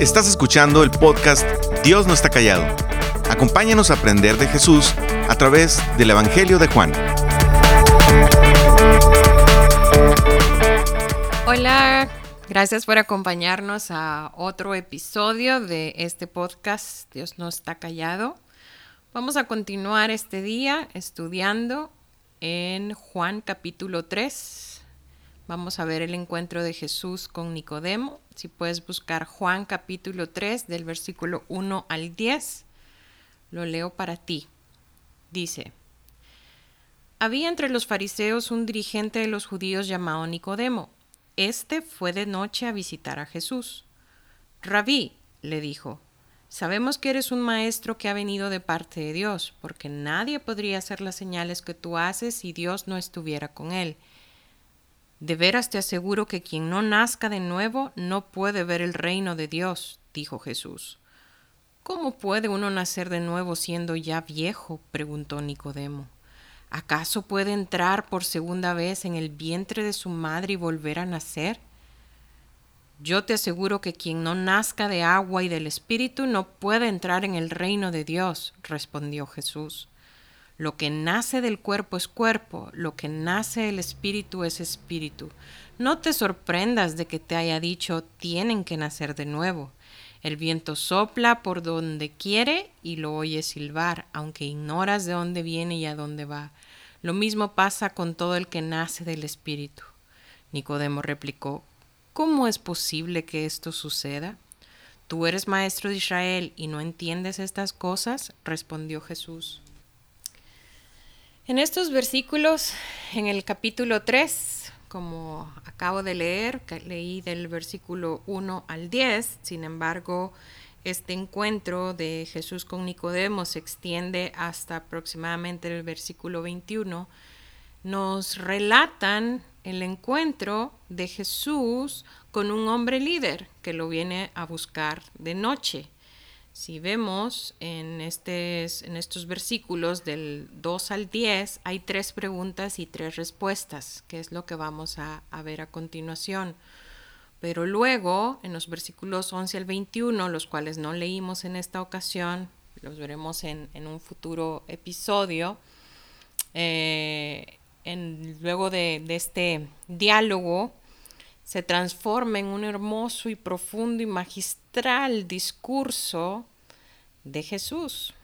Estás escuchando el podcast Dios no está callado. Acompáñanos a aprender de Jesús a través del Evangelio de Juan. Hola, gracias por acompañarnos a otro episodio de este podcast Dios no está callado. Vamos a continuar este día estudiando en Juan capítulo 3, Vamos a ver el encuentro de Jesús con Nicodemo. Si puedes buscar Juan capítulo 3 del versículo 1 al 10, lo leo para ti. Dice, había entre los fariseos un dirigente de los judíos llamado Nicodemo. Este fue de noche a visitar a Jesús. Rabí, le dijo, sabemos que eres un maestro que ha venido de parte de Dios, porque nadie podría hacer las señales que tú haces si Dios no estuviera con él. De veras te aseguro que quien no nazca de nuevo no puede ver el reino de Dios, dijo Jesús. ¿Cómo puede uno nacer de nuevo siendo ya viejo? preguntó Nicodemo. ¿Acaso puede entrar por segunda vez en el vientre de su madre y volver a nacer? Yo te aseguro que quien no nazca de agua y del Espíritu no puede entrar en el reino de Dios, respondió Jesús. Lo que nace del cuerpo es cuerpo, lo que nace del espíritu es espíritu. No te sorprendas de que te haya dicho tienen que nacer de nuevo. El viento sopla por donde quiere y lo oyes silbar, aunque ignoras de dónde viene y a dónde va. Lo mismo pasa con todo el que nace del espíritu. Nicodemo replicó, ¿Cómo es posible que esto suceda? ¿Tú eres maestro de Israel y no entiendes estas cosas? respondió Jesús. En estos versículos, en el capítulo 3, como acabo de leer, leí del versículo 1 al 10, sin embargo, este encuentro de Jesús con Nicodemo se extiende hasta aproximadamente el versículo 21, nos relatan el encuentro de Jesús con un hombre líder que lo viene a buscar de noche. Si vemos en, en estos versículos del 2 al 10, hay tres preguntas y tres respuestas, que es lo que vamos a, ver a continuación. Pero luego, en los versículos 11 al 21, los cuales no leímos en esta ocasión, los veremos en, un futuro episodio, eh, luego de, de este diálogo, se transforma en un hermoso y profundo y magistral discurso de Jesús.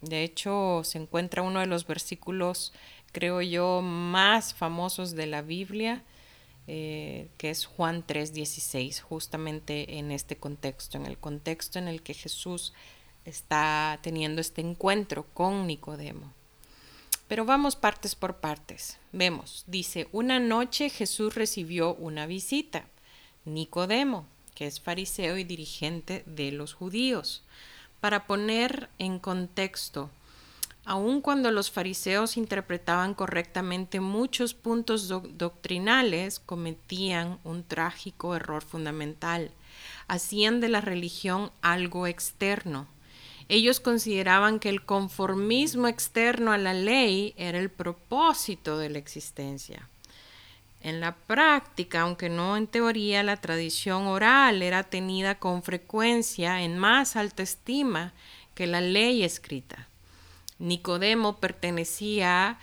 De hecho, se encuentra uno de los versículos, creo yo, más famosos de la Biblia, eh, que es Juan 3:16, justamente en este contexto, en el contexto en el que Jesús está teniendo este encuentro con Nicodemo. Pero vamos partes por partes. Vemos, dice, una noche Jesús recibió una visita. Nicodemo, que es fariseo y dirigente de los judíos. Para poner en contexto, aun cuando los fariseos interpretaban correctamente muchos puntos doctrinales, cometían un trágico error fundamental. Hacían de la religión algo externo, ellos consideraban que el conformismo externo a la ley era el propósito de la existencia. En la práctica, aunque no en teoría, la tradición oral era tenida con frecuencia en más alta estima que la ley escrita. Nicodemo pertenecía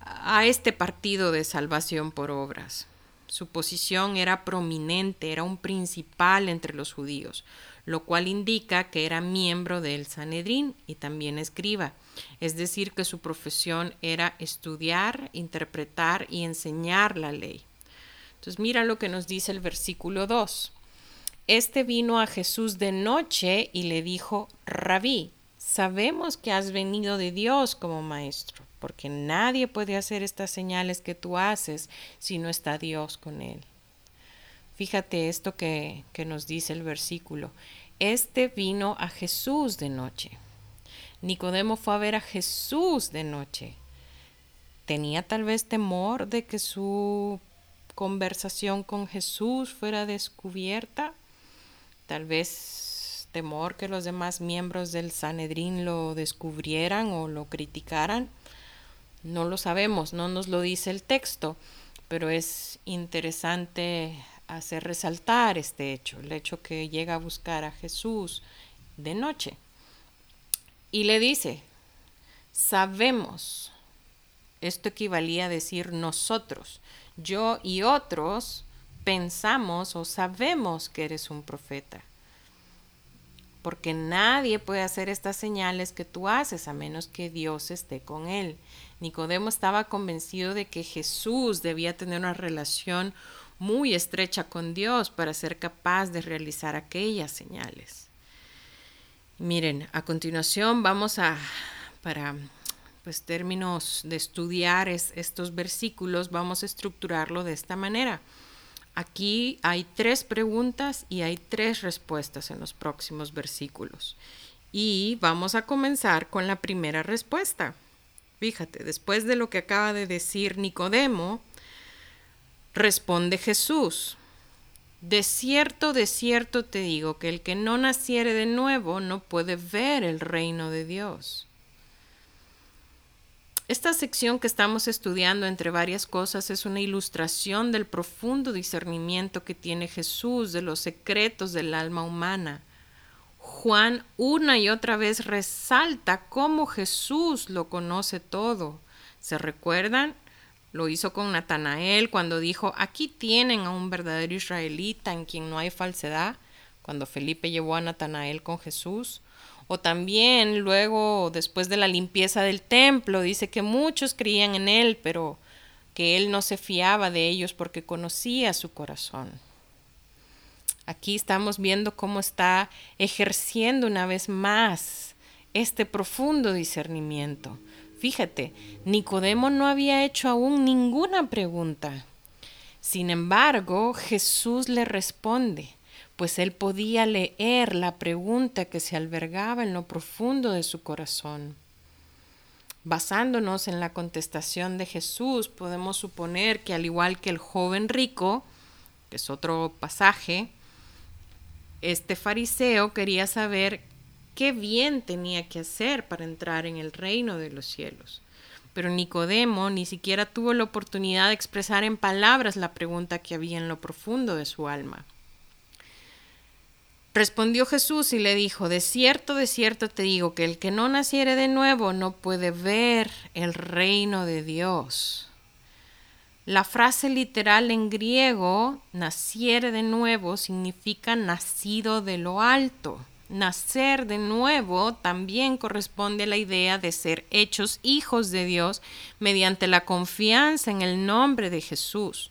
a este partido de salvación por obras. Su posición era prominente, era un principal entre los judíos lo cual indica que era miembro del Sanedrín y también escriba, es decir, que su profesión era estudiar, interpretar y enseñar la ley. Entonces mira lo que nos dice el versículo 2. Este vino a Jesús de noche y le dijo, Rabí, sabemos que has venido de Dios como maestro, porque nadie puede hacer estas señales que tú haces si no está Dios con él. Fíjate esto que, nos dice el versículo. Este vino a Jesús de noche. Nicodemo fue a ver a Jesús de noche. ¿Tenía tal vez temor de que su conversación con Jesús fuera descubierta? Tal vez temor que los demás miembros del Sanedrín lo descubrieran o lo criticaran. No lo sabemos, no nos lo dice el texto, pero es interesante hacer resaltar este hecho, el hecho que llega a buscar a Jesús de noche. Y le dice, sabemos, esto equivalía a decir nosotros, yo y otros pensamos o sabemos que eres un profeta. Porque nadie puede hacer estas señales que tú haces a menos que Dios esté con él. Nicodemo estaba convencido de que Jesús debía tener una relación muy estrecha con Dios para ser capaz de realizar aquellas señales. Miren, a continuación vamos a, para pues términos de estudiar estos versículos, vamos a estructurarlo de esta manera. Aquí hay tres preguntas y hay tres respuestas en los próximos versículos. Y vamos a comenzar con la primera respuesta. Fíjate, después de lo que acaba de decir Nicodemo, responde Jesús. De cierto, de cierto te digo que el que no naciere de nuevo no puede ver el reino de Dios. Esta sección que estamos estudiando entre varias cosas es una ilustración del profundo discernimiento que tiene Jesús de los secretos del alma humana. Juan una y otra vez resalta cómo Jesús lo conoce todo. ¿Se recuerdan? Lo hizo con Natanael cuando dijo, aquí tienen a un verdadero israelita en quien no hay falsedad, cuando Felipe llevó a Natanael con Jesús. O también luego, después de la limpieza del templo, dice que muchos creían en él, pero que él no se fiaba de ellos porque conocía su corazón. Aquí estamos viendo cómo está ejerciendo una vez más este profundo discernimiento. Fíjate, Nicodemo no había hecho aún ninguna pregunta. Sin embargo, Jesús le responde pues él podía leer la pregunta que se albergaba en lo profundo de su corazón. Basándonos en la contestación de Jesús, podemos suponer que al igual que el joven rico, que es otro pasaje, este fariseo quería saber qué bien tenía que hacer para entrar en el reino de los cielos. Pero Nicodemo ni siquiera tuvo la oportunidad de expresar en palabras la pregunta que había en lo profundo de su alma. Respondió Jesús y le dijo, de cierto, de cierto te digo que el que no naciere de nuevo no puede ver el reino de Dios. La frase literal en griego, naciere de nuevo, significa nacido de lo alto. Nacer de nuevo también corresponde a la idea de ser hechos hijos de Dios mediante la confianza en el nombre de Jesús.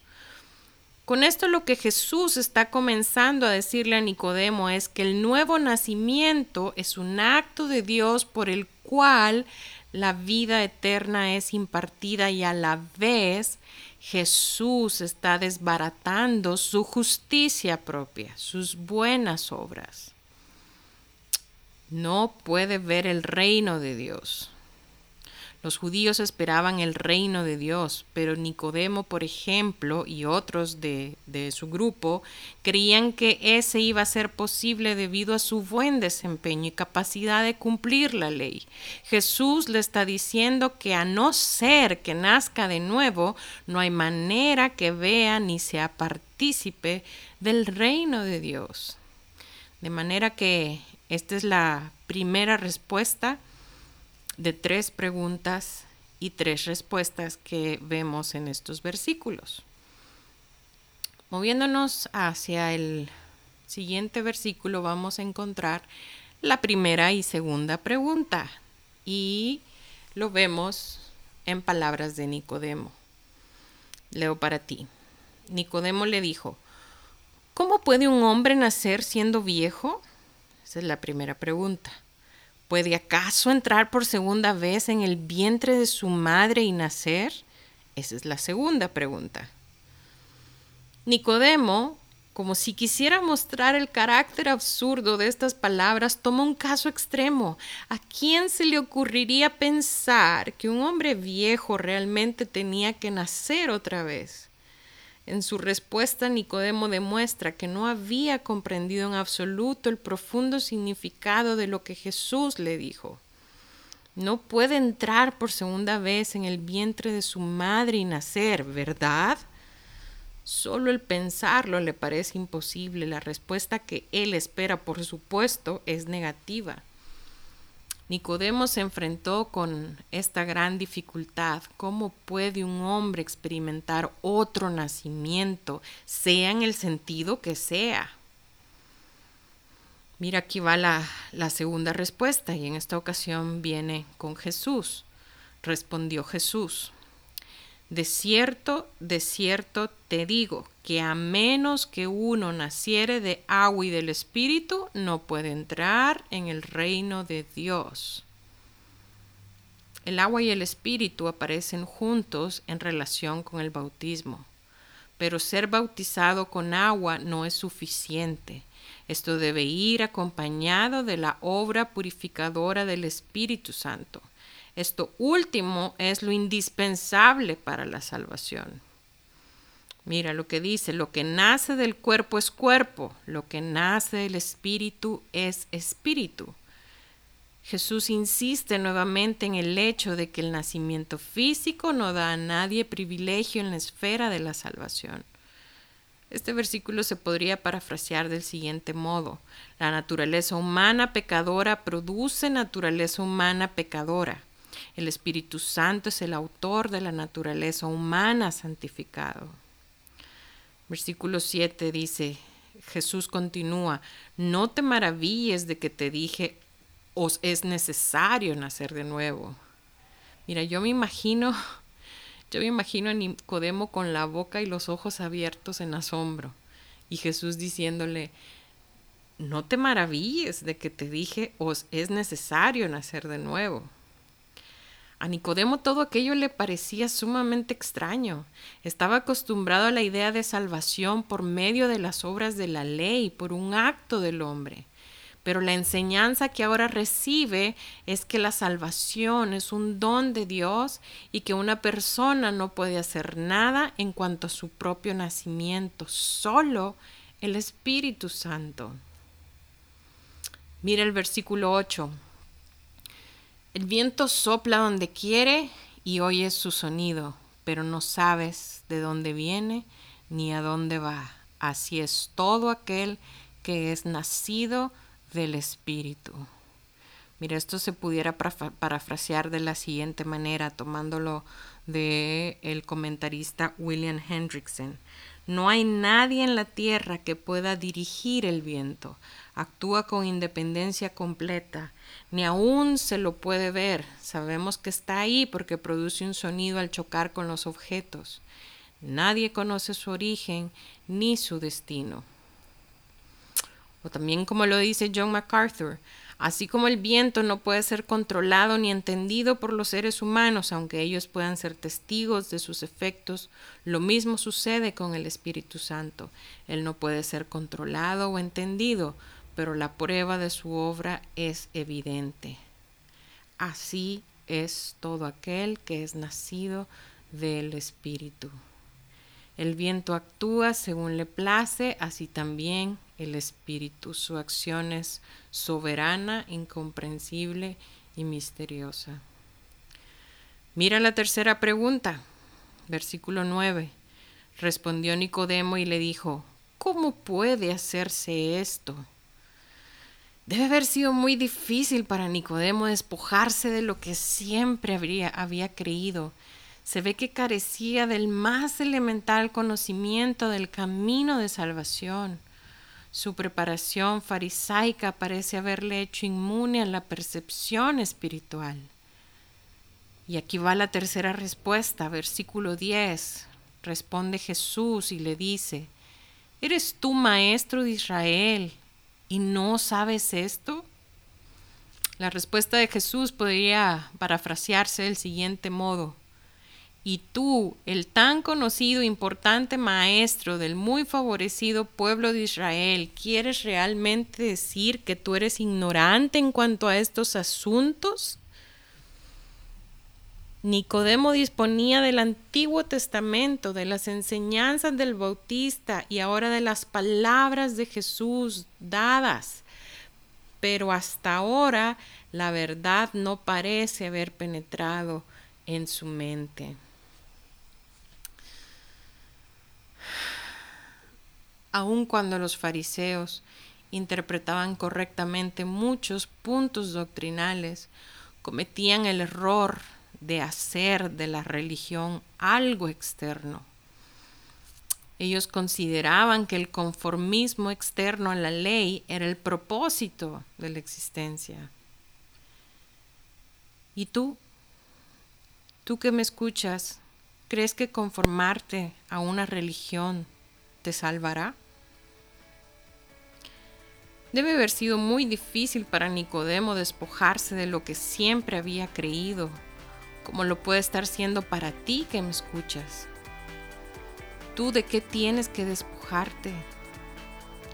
Con esto lo que Jesús está comenzando a decirle a Nicodemo es que el nuevo nacimiento es un acto de Dios por el cual la vida eterna es impartida y a la vez Jesús está desbaratando su justicia propia, sus buenas obras. No puede ver el reino de Dios. Los judíos esperaban el reino de Dios, pero Nicodemo, por ejemplo, y otros de, su grupo, creían que ese iba a ser posible debido a su buen desempeño y capacidad de cumplir la ley. Jesús le está diciendo que a no ser que nazca de nuevo, no hay manera que vea ni sea partícipe del reino de Dios. De manera que esta es la primera respuesta de tres preguntas y tres respuestas que vemos en estos versículos. Moviéndonos hacia el siguiente versículo vamos a encontrar la primera y segunda pregunta y lo vemos en palabras de Nicodemo. Leo para ti. Nicodemo le dijo, ¿cómo puede un hombre nacer siendo viejo? Esa es la primera pregunta. ¿Puede acaso entrar por segunda vez en el vientre de su madre y nacer? Esa es la segunda pregunta. Nicodemo, como si quisiera mostrar el carácter absurdo de estas palabras, toma un caso extremo. ¿A quién se le ocurriría pensar que un hombre viejo realmente tenía que nacer otra vez? En su respuesta, Nicodemo demuestra que no había comprendido en absoluto el profundo significado de lo que Jesús le dijo. No puede entrar por segunda vez en el vientre de su madre y nacer, ¿verdad? Solo el pensarlo le parece imposible. La respuesta que él espera, por supuesto, es negativa. Nicodemo se enfrentó con esta gran dificultad. ¿Cómo puede un hombre experimentar otro nacimiento, sea en el sentido que sea? Mira, aquí va la, la segunda respuesta y en esta ocasión viene con Jesús. Respondió Jesús. De cierto, de cierto te digo que a menos que uno naciere de agua y del Espíritu, no puede entrar en el reino de Dios. El agua y el Espíritu aparecen juntos en relación con el bautismo, pero ser bautizado con agua no es suficiente. Esto debe ir acompañado de la obra purificadora del Espíritu Santo. Esto último es lo indispensable para la salvación. Mira lo que dice, lo que nace del cuerpo es cuerpo, lo que nace del espíritu es espíritu. Jesús insiste nuevamente en el hecho de que el nacimiento físico no da a nadie privilegio en la esfera de la salvación. Este versículo se podría parafrasear del siguiente modo. La naturaleza humana pecadora produce naturaleza humana pecadora. El Espíritu Santo es el autor de la naturaleza humana santificado. Versículo 7 dice, Jesús continúa, no te maravilles de que te dije, os es necesario nacer de nuevo. Mira, yo me imagino, yo me imagino a Nicodemo con la boca y los ojos abiertos en asombro y Jesús diciéndole, no te maravilles de que te dije, os es necesario nacer de nuevo. A Nicodemo todo aquello le parecía sumamente extraño. Estaba acostumbrado a la idea de salvación por medio de las obras de la ley, por un acto del hombre. Pero la enseñanza que ahora recibe es que la salvación es un don de Dios y que una persona no puede hacer nada en cuanto a su propio nacimiento, solo el Espíritu Santo. Mira el versículo 8. El viento sopla donde quiere y oyes su sonido, pero no sabes de dónde viene ni a dónde va. Así es todo aquel que es nacido del Espíritu. Mira, esto se pudiera parafrasear de la siguiente manera, tomándolo de el comentarista William Hendrickson. No hay nadie en la tierra que pueda dirigir el viento. Actúa con independencia completa. Ni aún se lo puede ver. Sabemos que está ahí porque produce un sonido al chocar con los objetos. Nadie conoce su origen ni su destino. O también como lo dice John MacArthur, Así como el viento no puede ser controlado ni entendido por los seres humanos, aunque ellos puedan ser testigos de sus efectos, lo mismo sucede con el Espíritu Santo. Él no puede ser controlado o entendido, pero la prueba de su obra es evidente. Así es todo aquel que es nacido del Espíritu. El viento actúa según le place, así también el Espíritu. Su acción es soberana, incomprensible y misteriosa. Mira la tercera pregunta, versículo 9. Respondió Nicodemo y le dijo, ¿cómo puede hacerse esto? Debe haber sido muy difícil para Nicodemo despojarse de lo que siempre habría, había creído. Se ve que carecía del más elemental conocimiento del camino de salvación. Su preparación farisaica parece haberle hecho inmune a la percepción espiritual. Y aquí va la tercera respuesta, versículo 10. Responde Jesús y le dice, ¿eres tú maestro de Israel y no sabes esto? La respuesta de Jesús podría parafrasearse del siguiente modo y tú, el tan conocido importante maestro del muy favorecido pueblo de Israel, ¿quieres realmente decir que tú eres ignorante en cuanto a estos asuntos? Nicodemo disponía del Antiguo Testamento, de las enseñanzas del Bautista y ahora de las palabras de Jesús dadas, pero hasta ahora la verdad no parece haber penetrado en su mente. Aun cuando los fariseos interpretaban correctamente muchos puntos doctrinales, cometían el error de hacer de la religión algo externo. Ellos consideraban que el conformismo externo a la ley era el propósito de la existencia. ¿Y tú? ¿Tú que me escuchas, crees que conformarte a una religión te salvará? Debe haber sido muy difícil para Nicodemo despojarse de lo que siempre había creído, como lo puede estar siendo para ti que me escuchas. ¿Tú de qué tienes que despojarte?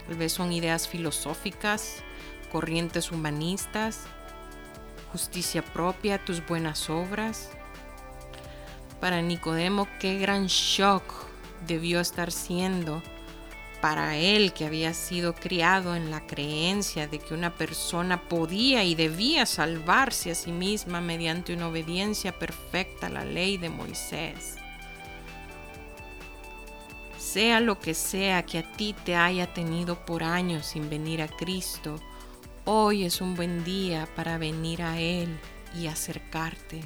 Tal vez son ideas filosóficas, corrientes humanistas, justicia propia, tus buenas obras. Para Nicodemo, qué gran shock debió estar siendo para él que había sido criado en la creencia de que una persona podía y debía salvarse a sí misma mediante una obediencia perfecta a la ley de Moisés. Sea lo que sea que a ti te haya tenido por años sin venir a Cristo, hoy es un buen día para venir a Él y acercarte.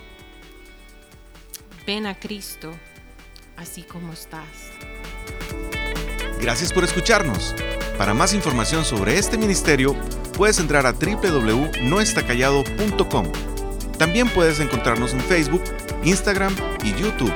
Ven a Cristo así como estás. Gracias por escucharnos. Para más información sobre este ministerio, puedes entrar a www.noestacallado.com. También puedes encontrarnos en Facebook, Instagram y YouTube